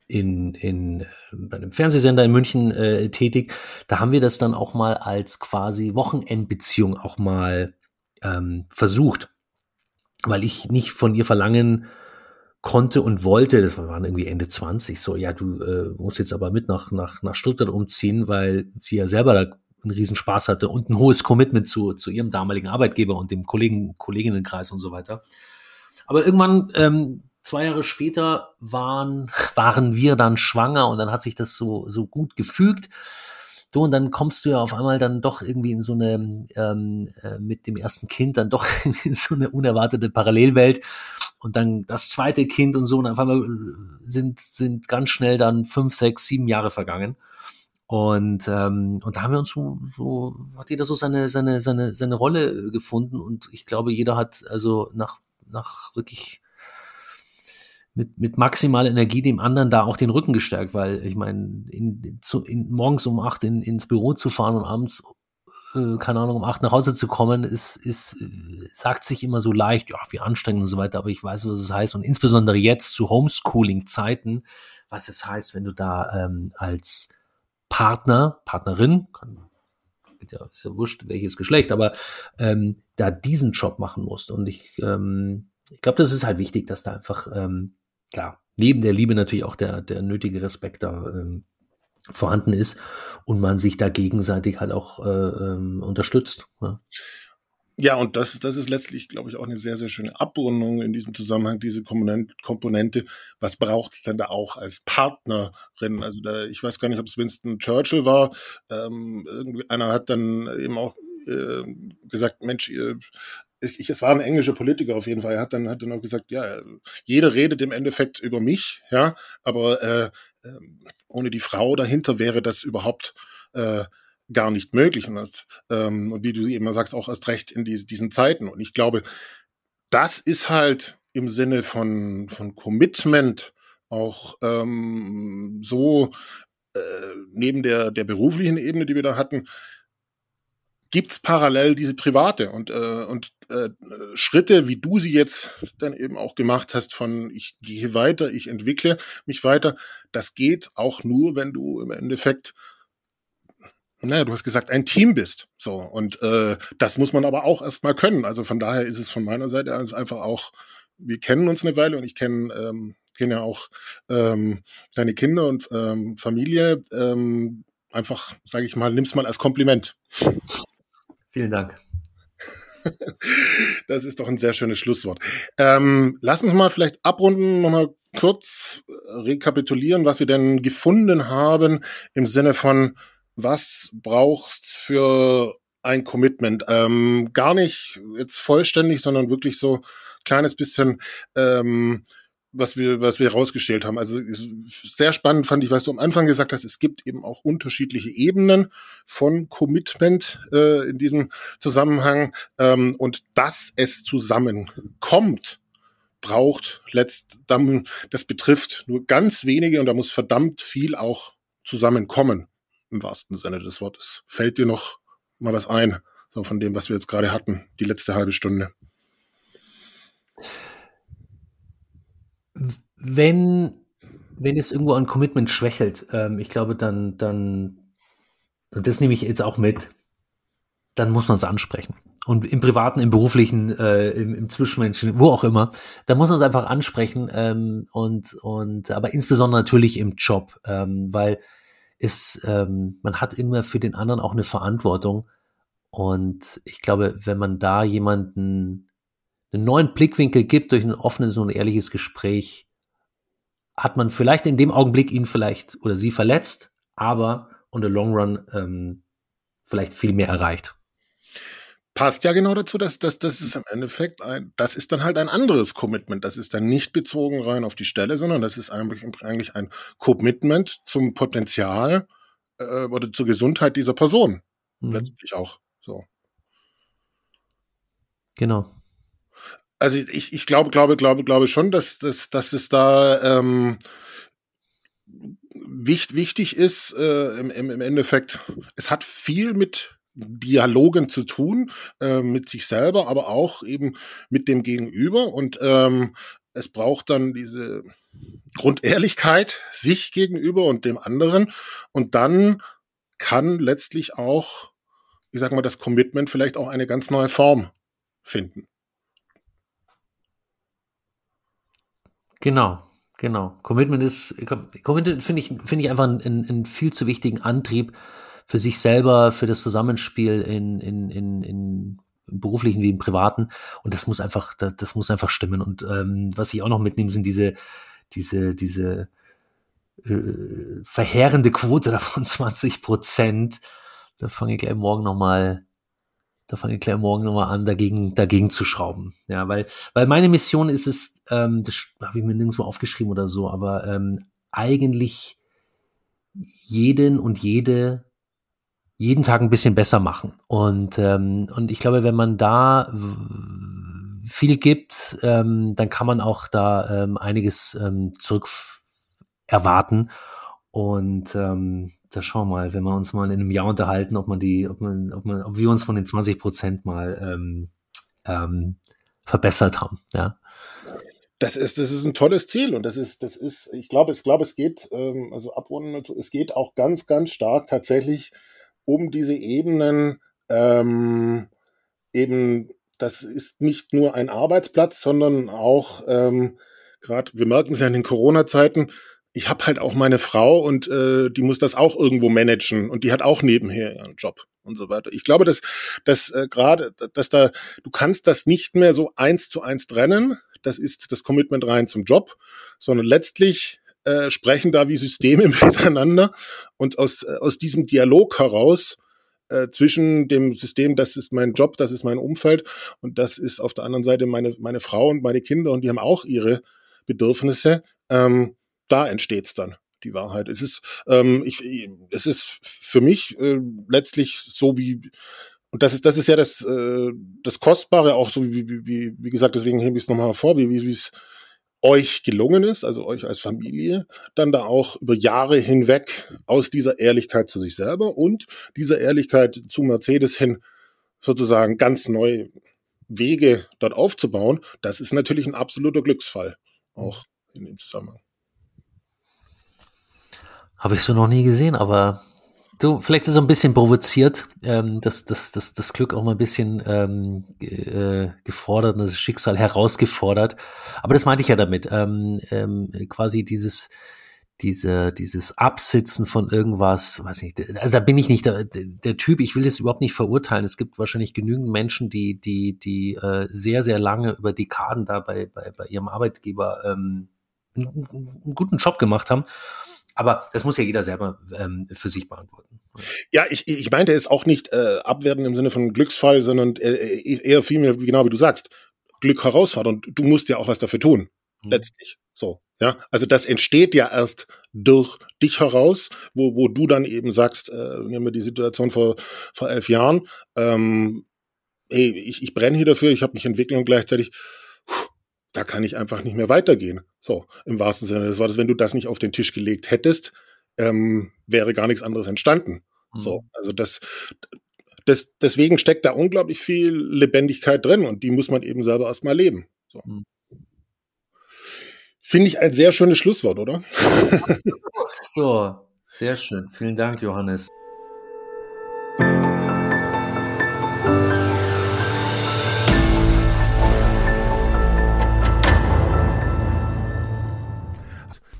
in, in bei einem Fernsehsender in München äh, tätig. Da haben wir das dann auch mal als quasi Wochenendbeziehung auch mal ähm, versucht, weil ich nicht von ihr verlangen konnte und wollte, das waren irgendwie Ende 20, so, ja, du äh, musst jetzt aber mit nach, nach, nach Stuttgart umziehen, weil sie ja selber da einen Riesenspaß hatte und ein hohes Commitment zu, zu ihrem damaligen Arbeitgeber und dem Kollegen, Kolleginnenkreis und so weiter. Aber irgendwann, ähm, zwei Jahre später, waren, waren wir dann schwanger und dann hat sich das so, so gut gefügt. Du, und dann kommst du ja auf einmal dann doch irgendwie in so eine, ähm, äh, mit dem ersten Kind dann doch in so eine unerwartete Parallelwelt. Und dann das zweite Kind und so, und auf einmal äh, sind, sind ganz schnell dann fünf, sechs, sieben Jahre vergangen. Und, ähm, und da haben wir uns so, so, hat jeder so seine, seine, seine, seine Rolle gefunden. Und ich glaube, jeder hat also nach, nach wirklich mit, mit maximaler Energie dem anderen da auch den Rücken gestärkt, weil ich meine, in, zu, in, morgens um acht in, ins Büro zu fahren und abends, äh, keine Ahnung, um acht nach Hause zu kommen, ist, ist, sagt sich immer so leicht, ja, wie anstrengend und so weiter, aber ich weiß, was es heißt. Und insbesondere jetzt zu Homeschooling-Zeiten, was es heißt, wenn du da ähm, als Partner, Partnerin, kann, ist ja wurscht, welches Geschlecht, aber ähm, da diesen Job machen musst. Und ich, ähm, ich glaube, das ist halt wichtig, dass da einfach ähm, klar, neben der Liebe natürlich auch der, der nötige Respekt da ähm, vorhanden ist und man sich da gegenseitig halt auch äh, ähm, unterstützt. Ja. Ja, und das, das ist letztlich, glaube ich, auch eine sehr, sehr schöne Abrundung in diesem Zusammenhang, diese Komponente. Was braucht's denn da auch als Partnerin? Also da, ich weiß gar nicht, ob es Winston Churchill war. Ähm, einer hat dann eben auch äh, gesagt, Mensch, ihr, ich, es war ein englischer Politiker auf jeden Fall. Er hat dann, hat dann auch gesagt, ja, jeder redet im Endeffekt über mich, ja, aber äh, ähm, ohne die Frau dahinter wäre das überhaupt äh, gar nicht möglich. Und, das, ähm, und wie du immer sagst, auch erst recht in die, diesen Zeiten. Und ich glaube, das ist halt im Sinne von, von Commitment auch ähm, so äh, neben der, der beruflichen Ebene, die wir da hatten, gibt's parallel diese private und, äh, und äh, Schritte, wie du sie jetzt dann eben auch gemacht hast, von ich gehe weiter, ich entwickle mich weiter, das geht auch nur, wenn du im Endeffekt naja, du hast gesagt, ein Team bist. So, und äh, das muss man aber auch erstmal können. Also von daher ist es von meiner Seite einfach auch, wir kennen uns eine Weile und ich kenne ähm, kenn ja auch ähm, deine Kinder und ähm, Familie. Ähm, einfach, sage ich mal, nimm's mal als Kompliment. Vielen Dank. Das ist doch ein sehr schönes Schlusswort. Ähm, lass uns mal vielleicht abrunden, nochmal kurz rekapitulieren, was wir denn gefunden haben im Sinne von, was brauchst für ein Commitment? Ähm, gar nicht jetzt vollständig, sondern wirklich so kleines bisschen ähm, was wir, was wir herausgestellt haben. Also sehr spannend fand ich, was du am Anfang gesagt hast, es gibt eben auch unterschiedliche Ebenen von Commitment äh, in diesem Zusammenhang. Ähm, und dass es zusammenkommt, braucht letzt, das betrifft nur ganz wenige und da muss verdammt viel auch zusammenkommen, im wahrsten Sinne des Wortes. Fällt dir noch mal was ein, so von dem, was wir jetzt gerade hatten, die letzte halbe Stunde? Wenn, wenn es irgendwo ein Commitment schwächelt, ähm, ich glaube, dann, dann, und das nehme ich jetzt auch mit, dann muss man es ansprechen. Und im Privaten, im Beruflichen, äh, im, im Zwischenmenschen, wo auch immer, da muss man es einfach ansprechen ähm, und, und aber insbesondere natürlich im Job, ähm, weil es, ähm, man hat immer für den anderen auch eine Verantwortung. Und ich glaube, wenn man da jemanden einen neuen Blickwinkel gibt durch ein offenes und ehrliches Gespräch, hat man vielleicht in dem Augenblick ihn vielleicht oder sie verletzt, aber on the long run ähm, vielleicht viel mehr erreicht. Passt ja genau dazu, dass, dass das ist im Endeffekt ein, das ist dann halt ein anderes Commitment. Das ist dann nicht bezogen rein auf die Stelle, sondern das ist eigentlich, eigentlich ein Commitment zum Potenzial äh, oder zur Gesundheit dieser Person. Mhm. Letztlich auch. So. Genau also ich, ich glaube, glaube, glaube, glaube schon, dass, dass, dass es da ähm, wichtig, wichtig ist, äh, im, im Endeffekt, es hat viel mit Dialogen zu tun, äh, mit sich selber, aber auch eben mit dem Gegenüber. Und ähm, es braucht dann diese Grundehrlichkeit sich gegenüber und dem anderen. Und dann kann letztlich auch, ich sag mal, das Commitment vielleicht auch eine ganz neue Form finden. Genau, genau. Commitment ist, Commitment finde ich, finde ich einfach einen, einen viel zu wichtigen Antrieb für sich selber, für das Zusammenspiel in, in, in, in beruflichen wie im privaten. Und das muss einfach, das, das muss einfach stimmen. Und ähm, was ich auch noch mitnehme, sind diese, diese, diese äh, verheerende Quote davon 20 Prozent. Da fange ich gleich morgen nochmal, da fange ich gleich morgen nochmal an, dagegen, dagegen zu schrauben. Ja, weil, weil meine Mission ist es, ähm, das habe ich mir nirgendwo aufgeschrieben oder so, aber ähm, eigentlich jeden und jede jeden Tag ein bisschen besser machen. Und, ähm, und ich glaube, wenn man da viel gibt, ähm, dann kann man auch da ähm, einiges ähm, zurück erwarten. Und ähm, da schauen wir mal, wenn wir uns mal in einem Jahr unterhalten, ob man die, ob man, ob man, ob wir uns von den 20 Prozent mal ähm, ähm, verbessert haben. Ja. Das ist, das ist ein tolles Ziel und das ist, das ist, ich glaube, ich glaube, es geht, ähm, also abrunden, es geht auch ganz, ganz stark tatsächlich um diese Ebenen ähm, eben, das ist nicht nur ein Arbeitsplatz, sondern auch ähm, gerade, wir merken es ja in den Corona-Zeiten, ich habe halt auch meine Frau und äh, die muss das auch irgendwo managen und die hat auch nebenher ihren Job und so weiter. Ich glaube, dass, dass äh, gerade, dass da, du kannst das nicht mehr so eins zu eins trennen. Das ist das Commitment rein zum Job, sondern letztlich äh, sprechen da wie Systeme miteinander und aus, äh, aus diesem Dialog heraus äh, zwischen dem System, das ist mein Job, das ist mein Umfeld und das ist auf der anderen Seite meine, meine Frau und meine Kinder und die haben auch ihre Bedürfnisse, ähm, da entsteht's dann die Wahrheit. Es ist, ähm, ich, es ist für mich äh, letztlich so wie und das ist, das ist ja das, äh, das Kostbare, auch so wie, wie, wie, wie gesagt, deswegen hebe ich es nochmal vor, wie, wie es euch gelungen ist, also euch als Familie, dann da auch über Jahre hinweg aus dieser Ehrlichkeit zu sich selber und dieser Ehrlichkeit zu Mercedes hin sozusagen ganz neue Wege dort aufzubauen, das ist natürlich ein absoluter Glücksfall, auch in dem Zusammenhang. Habe ich so noch nie gesehen, aber Du, vielleicht ist so ein bisschen provoziert, ähm, das, das, das, das Glück auch mal ein bisschen ähm, äh, gefordert und das Schicksal herausgefordert. Aber das meinte ich ja damit. Ähm, ähm, quasi dieses, diese, dieses Absitzen von irgendwas, weiß nicht, also da bin ich nicht der, der Typ, ich will das überhaupt nicht verurteilen. Es gibt wahrscheinlich genügend Menschen, die, die, die äh, sehr, sehr lange über Dekaden da bei, bei, bei ihrem Arbeitgeber ähm, einen, einen guten Job gemacht haben aber das muss ja jeder selber ähm, für sich beantworten. Ja, ich, ich meinte es auch nicht äh, abwerten im Sinne von Glücksfall, sondern äh, äh eher vielmehr, genau wie du sagst, Glück herausfordern. Und du musst ja auch was dafür tun, mhm. letztlich. So, ja. Also das entsteht ja erst durch dich heraus, wo, wo du dann eben sagst, äh, nehmen wir die Situation vor, vor elf Jahren, ähm, ey, ich, ich brenne hier dafür, ich habe mich entwickelt und gleichzeitig da kann ich einfach nicht mehr weitergehen. So, im wahrsten Sinne des Wortes, wenn du das nicht auf den Tisch gelegt hättest, ähm, wäre gar nichts anderes entstanden. Mhm. So, also das, das, deswegen steckt da unglaublich viel Lebendigkeit drin und die muss man eben selber erstmal leben. So. Mhm. Finde ich ein sehr schönes Schlusswort, oder? so, sehr schön. Vielen Dank, Johannes.